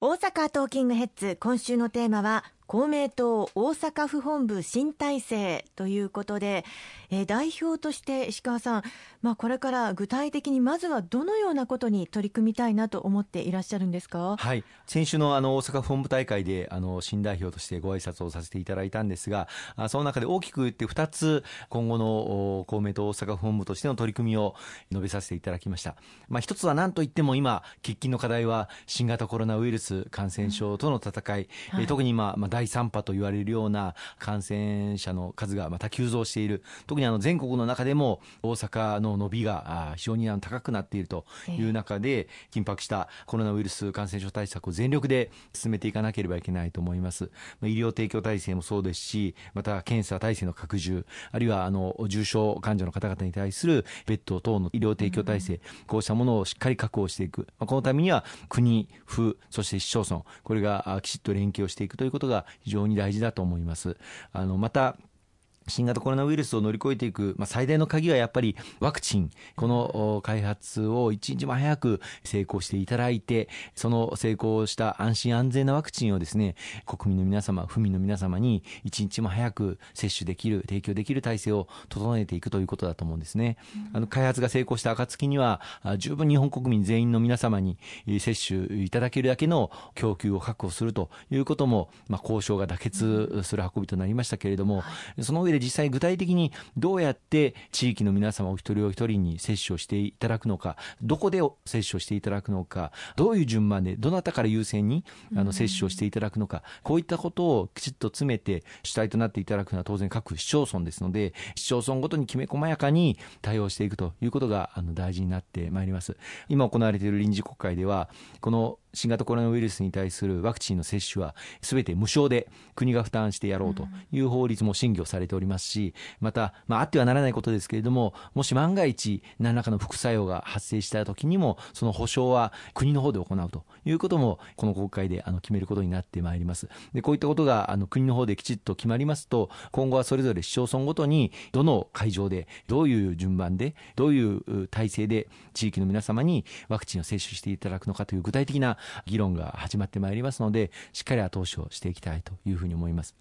大阪トーキングヘッズ今週のテーマは公明党大阪府本部新体制ということで、えー、代表として石川さん、まあ、これから具体的にまずはどのようなことに取り組みたいなと思っていらっしゃるんですか、はい、先週のあの大阪府本部大会であの新代表としてご挨拶をさせていただいたんですがあその中で大きく言って2つ今後の公明党大阪府本部としての取り組みを述べさせていただきました、まあ、一つは何といっても今喫緊の課題は新型コロナウイルス感染症との戦い、うんはい、特に今、まあ、第3波と言われるような感染者の数がまた急増している。特にあの全国の中でも大阪の伸びが非常に高くなっているという中で緊迫したコロナウイルス感染症対策を全力で進めていかなければいけないと思います。医療提供体制もそうですしまた検査体制の拡充あるいはあの重症患者の方々に対するベッド等の医療提供体制、こうしたものをしっかり確保していく。このためには国府そして市町村これがきちっと連携をしていくということが非常に大事だと思います。あのまた新型コロナウイルスを乗り越えていく、まあ、最大の鍵はやっぱりワクチン、この開発を一日も早く成功していただいて、その成功した安心安全なワクチンをですね、国民の皆様、府民の皆様に一日も早く接種できる、提供できる体制を整えていくということだと思うんですね。あの開発が成功した暁には、十分日本国民全員の皆様に接種いただけるだけの供給を確保するということも、まあ、交渉が妥結する運びとなりましたけれども、その上で実際具体的にどうやって地域の皆様お一人お一人に接種をしていただくのか、どこで接種をしていただくのか、どういう順番で、どなたから優先にあの接種をしていただくのか、こういったことをきちっと詰めて主体となっていただくのは当然各市町村ですので、市町村ごとにきめ細やかに対応していくということがあの大事になってまいります。今行われている臨時国会では、この新型コロナウイルスに対するワクチンの接種は全て無償で国が負担してやろうという法律も審議をされておりますし、また、まあ、あってはならないことですけれども、もし万が一何らかの副作用が発生した時にも、その保証は国の方で行うということも、この国会であの決めることになってまいります。で、こういったことがあの国の方できちっと決まりますと、今後はそれぞれ市町村ごとに、どの会場で、どういう順番で、どういう体制で地域の皆様にワクチンを接種していただくのかという具体的な議論が始まってまいりますので、しっかり後押しをしていきたいというふうに思います。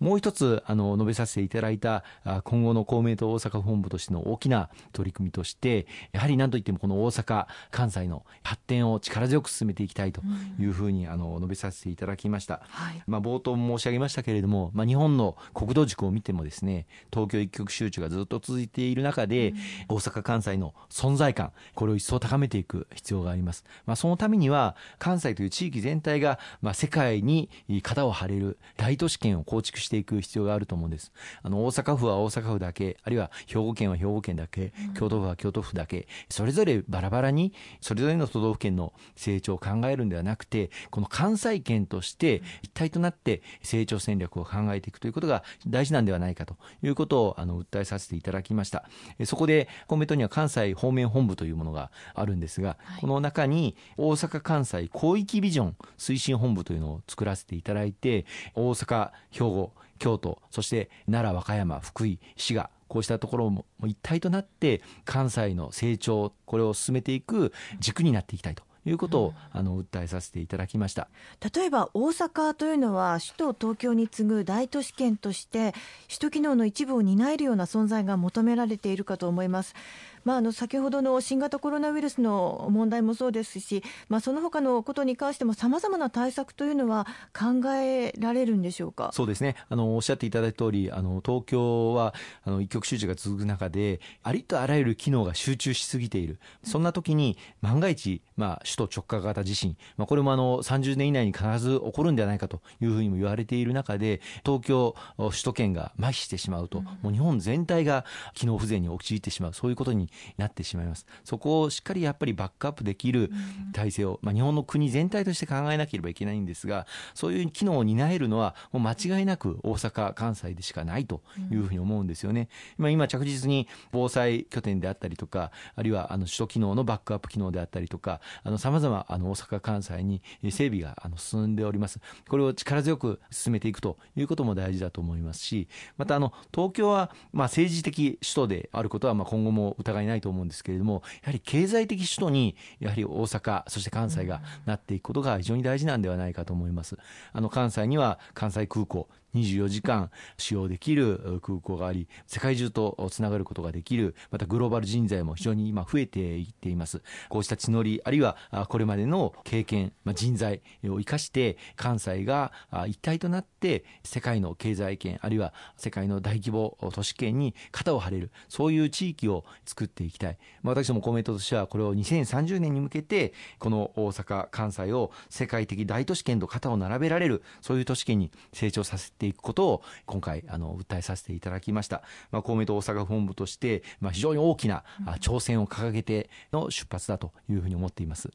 もう一つあの述べさせていただいた今後の公明党大阪本部としての大きな取り組みとしてやはり何といってもこの大阪関西の発展を力強く進めていきたいというふうにあの述べさせていただきました、はい、まあ、冒頭申し上げましたけれども、まあ、日本の国土軸を見てもですね東京一極集中がずっと続いている中で、大阪関西の存在感これを一層高めていく必要があります、まあ、そのためには関西という地域全体が、まあ、世界に肩を張れる大都市圏を構築していく必要があると思うんです。あの、大阪府は大阪府だけ、あるいは兵庫県は兵庫県だけ、京都府は京都府だけ、それぞれバラバラに、それぞれの都道府県の成長を考えるんではなくて、この関西圏として一体となって成長戦略を考えていくということが大事なんではないかということを、あの、訴えさせていただきました。そこで、公明党には関西方面本部というものがあるんですが、この中に大阪・関西広域ビジョン推進本部というのを作らせていただいて、大阪、兵庫、京都そして奈良和歌山福井滋賀こうしたところも一体となって関西の成長これを進めていく軸になっていきたいということを、あの訴えさせていただきました。例えば大阪というのは首都東京に次ぐ大都市圏として首都機能の一部を担えるような存在が求められているかと思いますまあ、あの先ほどの新型コロナウイルスの問題もそうですし、まあ、その他のことに関してもさまざまな対策というのは考えられるんでしょうか？そうですね。あのおっしゃっていただいた通りあり東京はあの一極集中が続く中でありとあらゆる機能が集中しすぎている。そんな時に万が一、まあ、首都直下型地震、まあ、これもあの30年以内に必ず起こるんではないかというふうにも言われている中で東京首都圏が麻痺してしまうと、もう日本全体が機能不全に陥ってしまう。そういうことになってしまいます。そこをしっかりやっぱりバックアップできる体制を、まあ、日本の国全体として考えなければいけないんですがそういう機能を担えるのはもう間違いなく大阪関西でしかないというふうに思うんですよね、まあ、今着実に防災拠点であったりとかあるいはあの首都機能のバックアップ機能であったりとかさまざま大阪関西に整備があの進んでおります。これを力強く進めていくということも大事だと思いますしまたあの東京はまあ政治的首都であることはまあ今後も疑疑いないと思うんですけれども、やはり経済的首都に、やはり大阪、そして関西がなっていくことが非常に大事なんではないかと思います。あの、関西には関西空港、24時間使用できる空港があり、世界中とつながることができる、またグローバル人材も非常に今増えていっています。こうした地のり、あるいはこれまでの経験、まあ、人材を生かして、関西が一体となって世界の経済圏、あるいは世界の大規模都市圏に肩を張れる、そういう地域を作っていきたい。まあ、私どもコメントとしては、これを2030年に向けて、この大阪、関西を世界的大都市圏と肩を並べられる、そういう都市圏に成長させてていくことを今回あの訴えさせていただきました、まあ、公明党大阪本部として、まあ、非常に大きな挑戦を掲げての出発だというふうに思っています。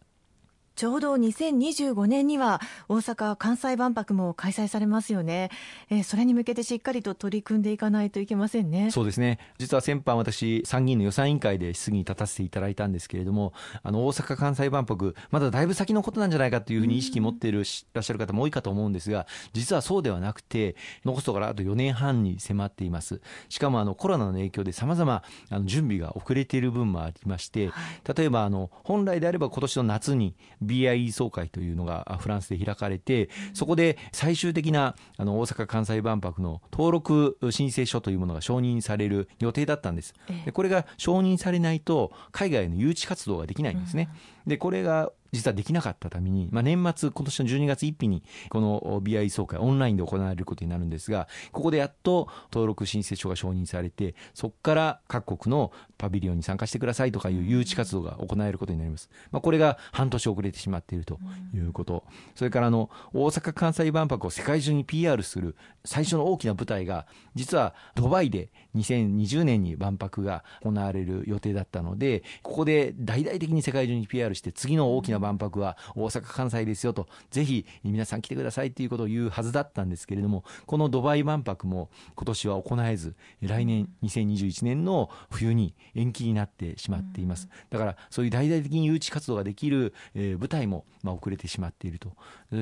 ちょうど2025年には大阪・関西万博も開催されますよね、えー、それに向けてしっかりと取り組んでいかないといけませんね。そうですね、実は先般、私、参議院の予算委員会で質疑に立たせていただいたんですけれども、あの大阪・関西万博、まだだいぶ先のことなんじゃないかというふうに意識持っている、いらっしゃる方も多いかと思うんですが、実はそうではなくて、残すところあと4年半に迫っています、しかもあのコロナの影響でさまざま準備が遅れている分もありまして、例えばあの本来であれば今年の夏に BIE 総会というのがフランスで開かれて、そこで最終的なあの大阪・関西万博の登録申請書というものが承認される予定だったんです。でこれが承認されないと海外の誘致活動ができないんですね。でこれが実はできなかったために、まあ、年末、今年の12月1日に、この BI 総会、オンラインで行われることになるんですが、ここでやっと登録申請書が承認されて、そこから各国のパビリオンに参加してくださいとかいう誘致活動が行えることになります。まあ、これが半年遅れてしまっているということ。それからあの、大阪・関西万博を世界中に PR する最初の大きな舞台が、実はドバイで2020年に万博が行われる予定だったので、ここで大々的に世界中に PR して、次の大きな万博は大阪・関西ですよと、ぜひ皆さん来てくださいということを言うはずだったんですけれども、このドバイ万博も今年は行えず、来年2021年の冬に延期になってしまっています。だからそういう大々的に誘致活動ができる、えー、舞台もまあ遅れてしまっていると。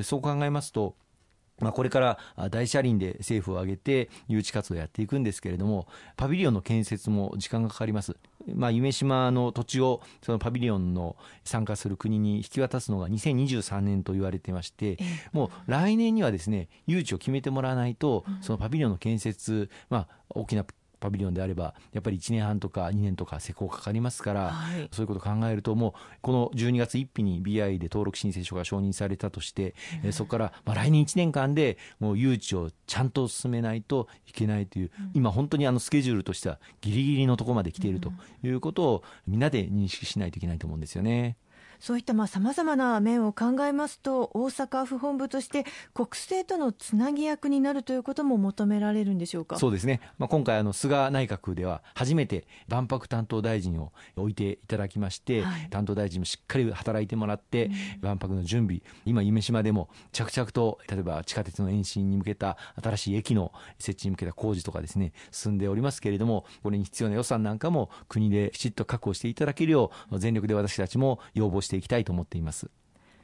そう考えますと、まあ、これから大車輪で政府を挙げて誘致活動をやっていくんですけれども、パビリオンの建設も時間がかかります。まあ、夢島の土地をそのパビリオンの参加する国に引き渡すのが2023年と言われてまして、もう来年にはですね、誘致を決めてもらわないと、そのパビリオンの建設、まあ、大きなパビリオンであればやっぱり1年半とか2年とか施工かかりますから、はい、そういうことを考えるともうこの12月1日に BI で登録申請書が承認されたとして、うん、そこからまあ来年1年間でもう誘致をちゃんと進めないといけないという、うん、今本当にあのスケジュールとしてはギリギリのところまで来ているということをみんなで認識しないといけないと思うんですよね。そういったさまざまな面を考えますと大阪府本部として国政とのつなぎ役になるということも求められるんでしょうか？そうですね、まあ、今回あの菅内閣では初めて万博担当大臣を置いていただきまして、はい、担当大臣もしっかり働いてもらって、うん、万博の準備今夢島でも着々と例えば地下鉄の延伸に向けた新しい駅の設置に向けた工事とかですね進んでおりますけれどもこれに必要な予算なんかも国できちっと確保していただけるよう全力で私たちも要望してしていきたいと思っています。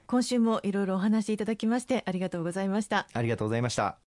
今週もいろいろお話しいただきましてありがとうございました。ありがとうございました